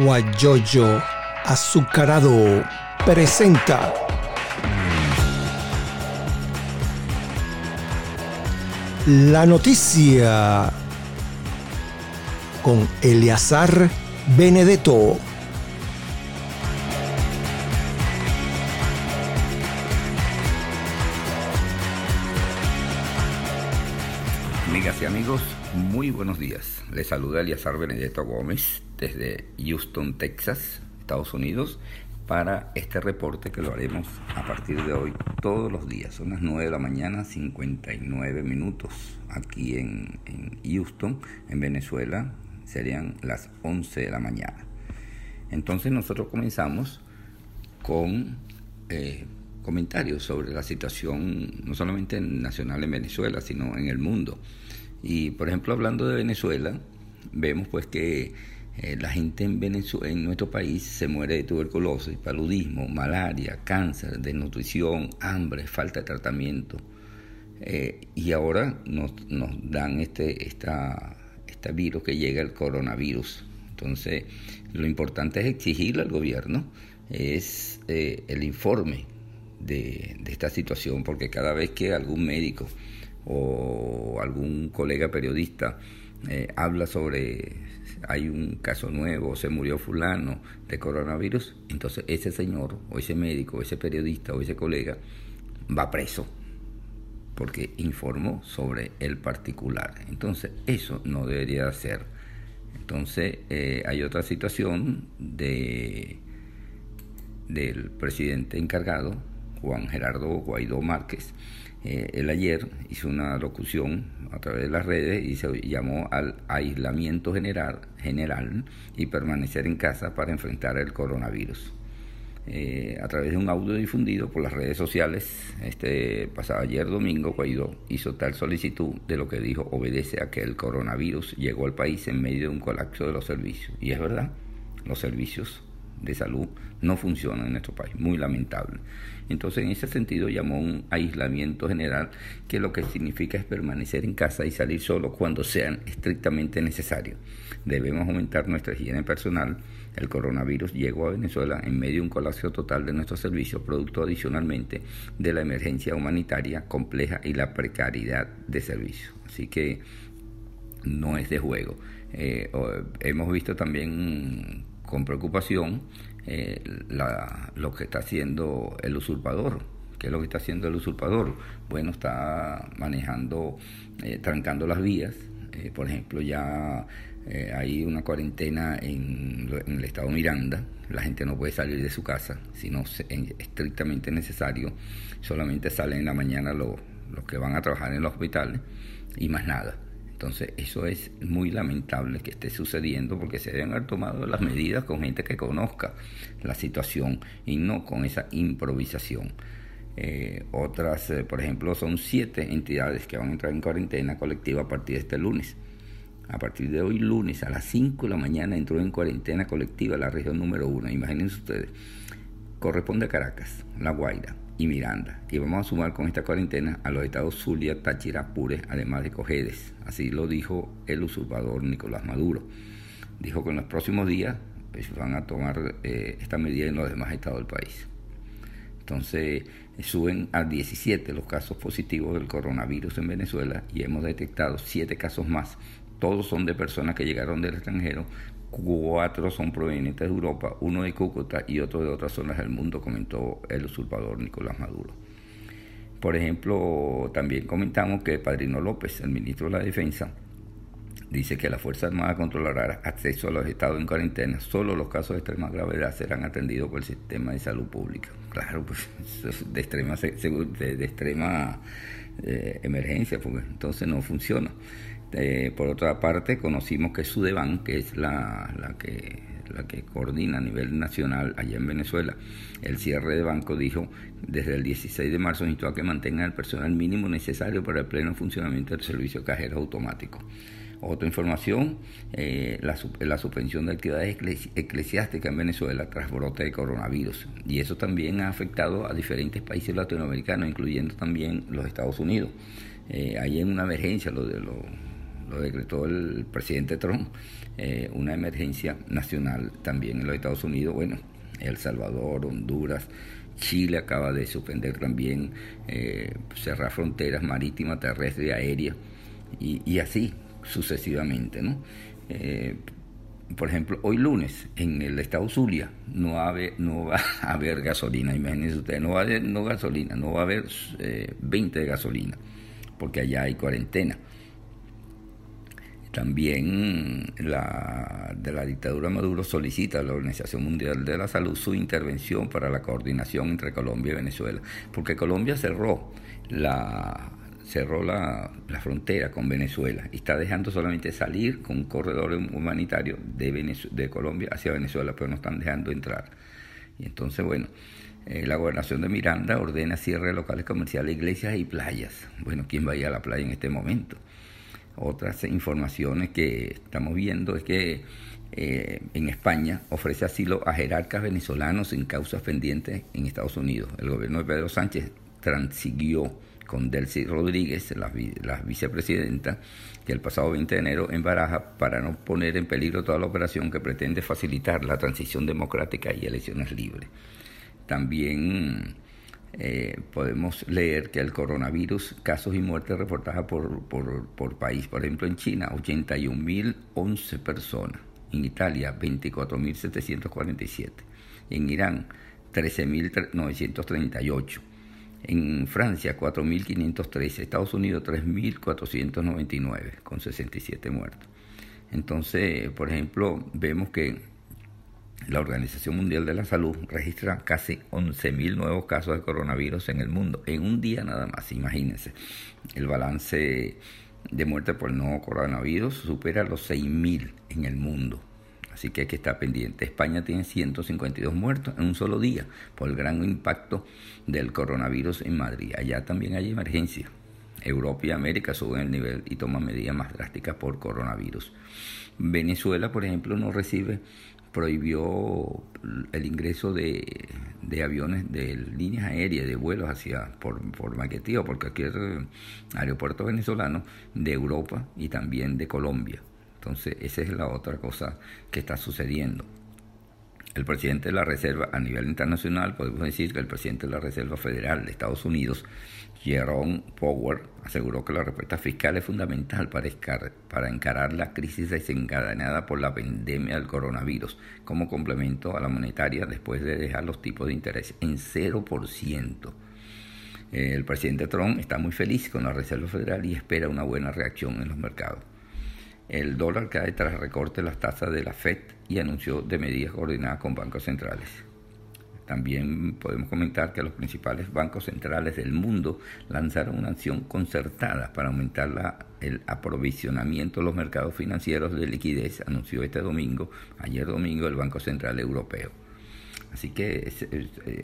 Guayoyo Azucarado presenta la noticia con Eleazar Benedetto. Amigas y amigos, muy buenos días. Les saluda Eliazar Benedetto Gómez desde Houston, Texas, Estados Unidos, para este reporte que lo haremos a partir de hoy todos los días. Son las 9 de la mañana, 59 minutos aquí en, Houston, en Venezuela, serían las 11 de la mañana. Entonces nosotros comenzamos con eh, comentarios sobre la situación no solamente nacional en Venezuela, sino en el mundo. Y por ejemplo, hablando de Venezuela, vemos pues que eh, la gente en, nuestro país se muere de tuberculosis, paludismo, malaria, cáncer, desnutrición, hambre, falta de tratamiento. Eh, y ahora nos, nos dan este, esta, este virus que llega, el coronavirus. Entonces, lo importante es exigirle al gobierno es eh, el informe de, esta situación, porque cada vez que algún médico o algún colega periodista habla sobre hay un caso nuevo, se murió fulano de coronavirus, entonces ese señor o ese médico, o ese periodista o ese colega va preso porque informó sobre el particular. Entonces eso no debería ser. Entonces eh, hay otra situación de del presidente encargado, Juan Gerardo Guaidó Márquez, eh, él ayer hizo una locución a través de las redes y se llamó al aislamiento general, y permanecer en casa para enfrentar el coronavirus. Eh, a través de un audio difundido por las redes sociales, este pasado ayer domingo, Guaidó hizo tal solicitud de lo que dijo obedece a que el coronavirus llegó al país en medio de un colapso de los servicios. Y es verdad, los servicios de salud no funciona en nuestro país, muy lamentable. Entonces, en ese sentido, llamó un aislamiento general, que lo que significa es permanecer en casa y salir solo cuando sean estrictamente necesario. Debemos aumentar nuestra higiene personal. El coronavirus llegó a Venezuela en medio de un colapso total de nuestros servicios, producto adicionalmente de la emergencia humanitaria compleja y la precariedad de servicios. Así que no es de juego. Eh, hemos visto también con preocupación eh, lo que está haciendo el usurpador. ¿Qué es lo que está haciendo el usurpador? Bueno, está manejando, eh, trancando las vías. Eh, por ejemplo, ya hay una cuarentena en, el estado Miranda. La gente no puede salir de su casa, sino estrictamente necesario. Solamente salen en la mañana los que van a trabajar en los hospitales y más nada. Entonces, eso es muy lamentable que esté sucediendo porque se deben haber tomado las medidas con gente que conozca la situación y no con esa improvisación. Eh, otras, eh, por ejemplo, son siete entidades que van a entrar en cuarentena colectiva a partir de este lunes. A partir de hoy, lunes, a las 5 de la mañana, entró en cuarentena colectiva la región número uno. Imagínense ustedes. Corresponde a Caracas, La Guaira, y Miranda. Y vamos a sumar con esta cuarentena a los estados Zulia, Táchira, Pures, además de Cojedes. Así lo dijo el usurpador Nicolás Maduro. Dijo que en los próximos días pues, van a tomar eh, esta medida en los demás estados del país. Entonces suben a 17 los casos positivos del coronavirus en Venezuela y hemos detectado 7 casos más. Todos son de personas que llegaron del extranjero, cuatro son provenientes de Europa, uno de Cúcuta y otro de otras zonas del mundo, comentó el usurpador Nicolás Maduro. Por ejemplo, también comentamos que Padrino López, el ministro de la Defensa, dice que la Fuerza Armada controlará acceso a los estados en cuarentena. Solo los casos de extrema gravedad serán atendidos por el sistema de salud pública. Claro, pues de extrema, de, extrema eh, emergencia, porque entonces no funciona. Eh, por otra parte, conocimos que Sudeban, que es la, la, que, la que coordina a nivel nacional allá en Venezuela, el cierre de banco dijo desde el 16 de marzo instó a que mantengan el personal mínimo necesario para el pleno funcionamiento del servicio cajero automático. Otra información, eh, la, la, suspensión de actividades eclesiásticas en Venezuela tras brote de coronavirus. Y eso también ha afectado a diferentes países latinoamericanos, incluyendo también los Estados Unidos. Eh, hay una emergencia lo de los lo decretó el presidente Trump, eh, una emergencia nacional también en los Estados Unidos, bueno, El Salvador, Honduras, Chile acaba de suspender también, eh, cerrar fronteras marítimas, terrestres y aéreas, y, así sucesivamente, ¿no? Eh, por ejemplo, hoy lunes en el estado Zulia no, va a haber, no va a haber gasolina, imagínense ustedes, no va a haber no gasolina, no va a haber 20 de gasolina, porque allá hay cuarentena. También la, de la dictadura Maduro solicita a la Organización Mundial de la Salud su intervención para la coordinación entre Colombia y Venezuela, porque Colombia cerró la cerró la, frontera con Venezuela y está dejando solamente salir con un corredor humanitario de, de Colombia hacia Venezuela, pero no están dejando entrar. Y entonces, bueno, eh, la gobernación de Miranda ordena cierre de locales comerciales, iglesias y playas. Bueno, ¿quién va a ir a la playa en este momento? Otras informaciones que estamos viendo es que eh, en España ofrece asilo a jerarcas venezolanos en causas pendientes en Estados Unidos. El gobierno de Pedro Sánchez transiguió con Delcy Rodríguez, la, vicepresidenta, que el pasado 20 de enero en Baraja para no poner en peligro toda la operación que pretende facilitar la transición democrática y elecciones libres. También eh, podemos leer que el coronavirus, casos y muertes reportadas por, por, país. Por ejemplo, en China, 81.011 personas. En Italia, 24.747. En Irán, 13.938. En Francia, 4.513. Estados Unidos, 3.499, con 67 muertos. Entonces, por ejemplo, vemos que la Organización Mundial de la Salud registra casi 11.000 nuevos casos de coronavirus en el mundo, en un día nada más, imagínense. El balance de muerte por nuevo coronavirus supera los 6.000 en el mundo. Así que hay que estar pendiente. España tiene 152 muertos en un solo día por el gran impacto del coronavirus en Madrid. Allá también hay emergencia. Europa y América suben el nivel y toman medidas más drásticas por coronavirus. Venezuela, por ejemplo, no recibe prohibió el ingreso de, aviones de líneas aéreas, de vuelos hacia por, por por cualquier aeropuerto venezolano de Europa y también de Colombia. Entonces, esa es la otra cosa que está sucediendo. El presidente de la Reserva a nivel internacional, podemos decir que el presidente de la Reserva Federal de Estados Unidos Jerome Powell aseguró que la respuesta fiscal es fundamental para, para encarar la crisis desencadenada por la pandemia del coronavirus como complemento a la monetaria después de dejar los tipos de interés en 0%. El presidente Trump está muy feliz con la Reserva Federal y espera una buena reacción en los mercados. El dólar cae tras recorte las tasas de la FED y anunció de medidas coordinadas con bancos centrales. También podemos comentar que los principales bancos centrales del mundo lanzaron una acción concertada para aumentar el aprovisionamiento de los mercados financieros de liquidez, anunció este domingo, ayer domingo, el Banco Central Europeo. Así que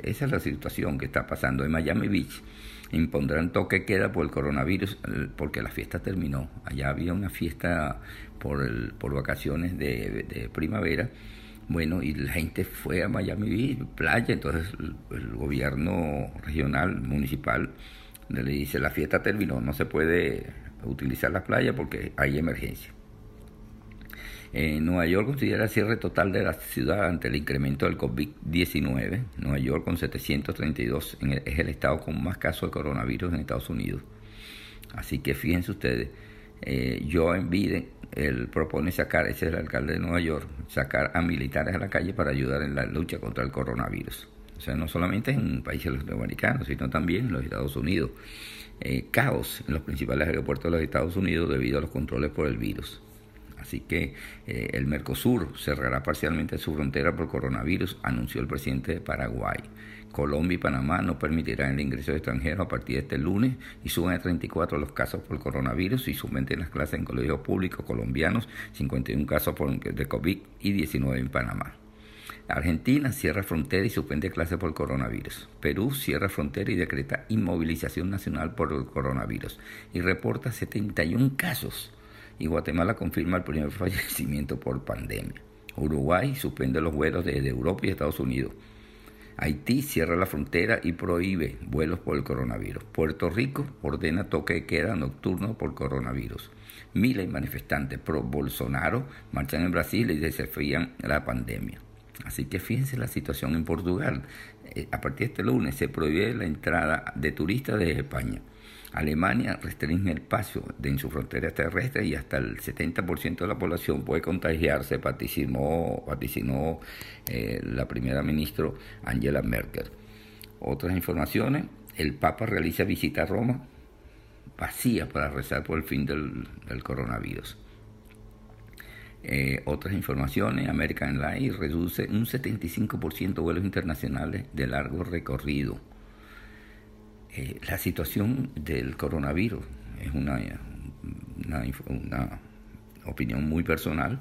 esa es la situación que está pasando en Miami Beach. Impondrán toque queda por el coronavirus porque la fiesta terminó. Allá había una fiesta por, el, por vacaciones de primavera bueno, y la gente fue a Miami playa, entonces el, gobierno regional, municipal, le dice, la fiesta terminó, no se puede utilizar la playa porque hay emergencia. Nueva York considera cierre total de la ciudad ante el incremento del COVID-19. Nueva York con 732 es el estado con más casos de coronavirus en Estados Unidos. Así que fíjense ustedes, eh, Joe Biden él propone sacar, ese es el alcalde de Nueva York, sacar a militares a la calle para ayudar en la lucha contra el coronavirus. O sea, no solamente en países latinoamericanos, sino también en los Estados Unidos. Eh, caos en los principales aeropuertos de los Estados Unidos debido a los controles por el virus. Así que eh, el Mercosur cerrará parcialmente su frontera por coronavirus, anunció el presidente de Paraguay. Colombia y Panamá no permitirán el ingreso de extranjeros a partir de este lunes y suben a 34 los casos por coronavirus y suben las clases en colegios públicos colombianos, 51 casos por, de COVID y 19 en Panamá. Argentina cierra frontera y suspende clases por coronavirus. Perú cierra frontera y decreta inmovilización nacional por el coronavirus y reporta 71 casos. Y Guatemala confirma el primer fallecimiento por pandemia. Uruguay suspende los vuelos desde Europa y Estados Unidos. Haití cierra la frontera y prohíbe vuelos por el coronavirus. Puerto Rico ordena toque de queda nocturno por coronavirus. Miles de manifestantes pro Bolsonaro marchan en Brasil y desafían la pandemia. Así que fíjense la situación en Portugal. Eh, a partir de este lunes se prohíbe la entrada de turistas desde España. Alemania restringe el paso de en su frontera terrestre y hasta el 70% de la población puede contagiarse, vaticinó, vaticinó eh, la primera ministra Angela Merkel. Otras informaciones, el Papa realiza visita a Roma vacía para rezar por el fin del, coronavirus. Eh, otras informaciones, American Airlines reduce un 75% vuelos internacionales de largo recorrido. Eh, la situación del coronavirus es una, una, opinión muy personal,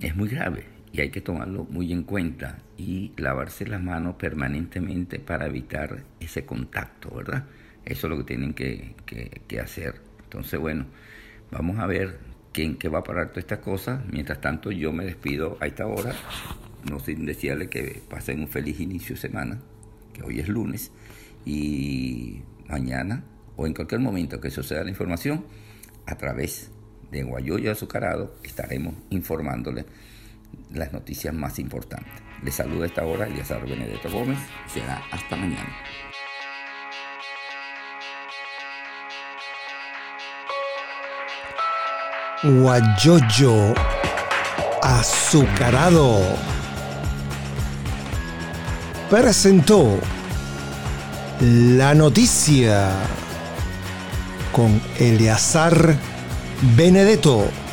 es muy grave y hay que tomarlo muy en cuenta y lavarse las manos permanentemente para evitar ese contacto, ¿verdad? Eso es lo que tienen que, hacer. Entonces, bueno, vamos a ver quién qué va a parar todas estas cosas. Mientras tanto, yo me despido a esta hora, no sin desearle que pasen un feliz inicio de semana, que hoy es lunes, y mañana o en cualquier momento que suceda la información, a través de Guayoyo Azucarado estaremos informándole las noticias más importantes. Les saluda a esta hora Elías Benedetto Gómez. Será hasta mañana. Guayoyo Azucarado presentó la noticia con Eleazar Benedetto.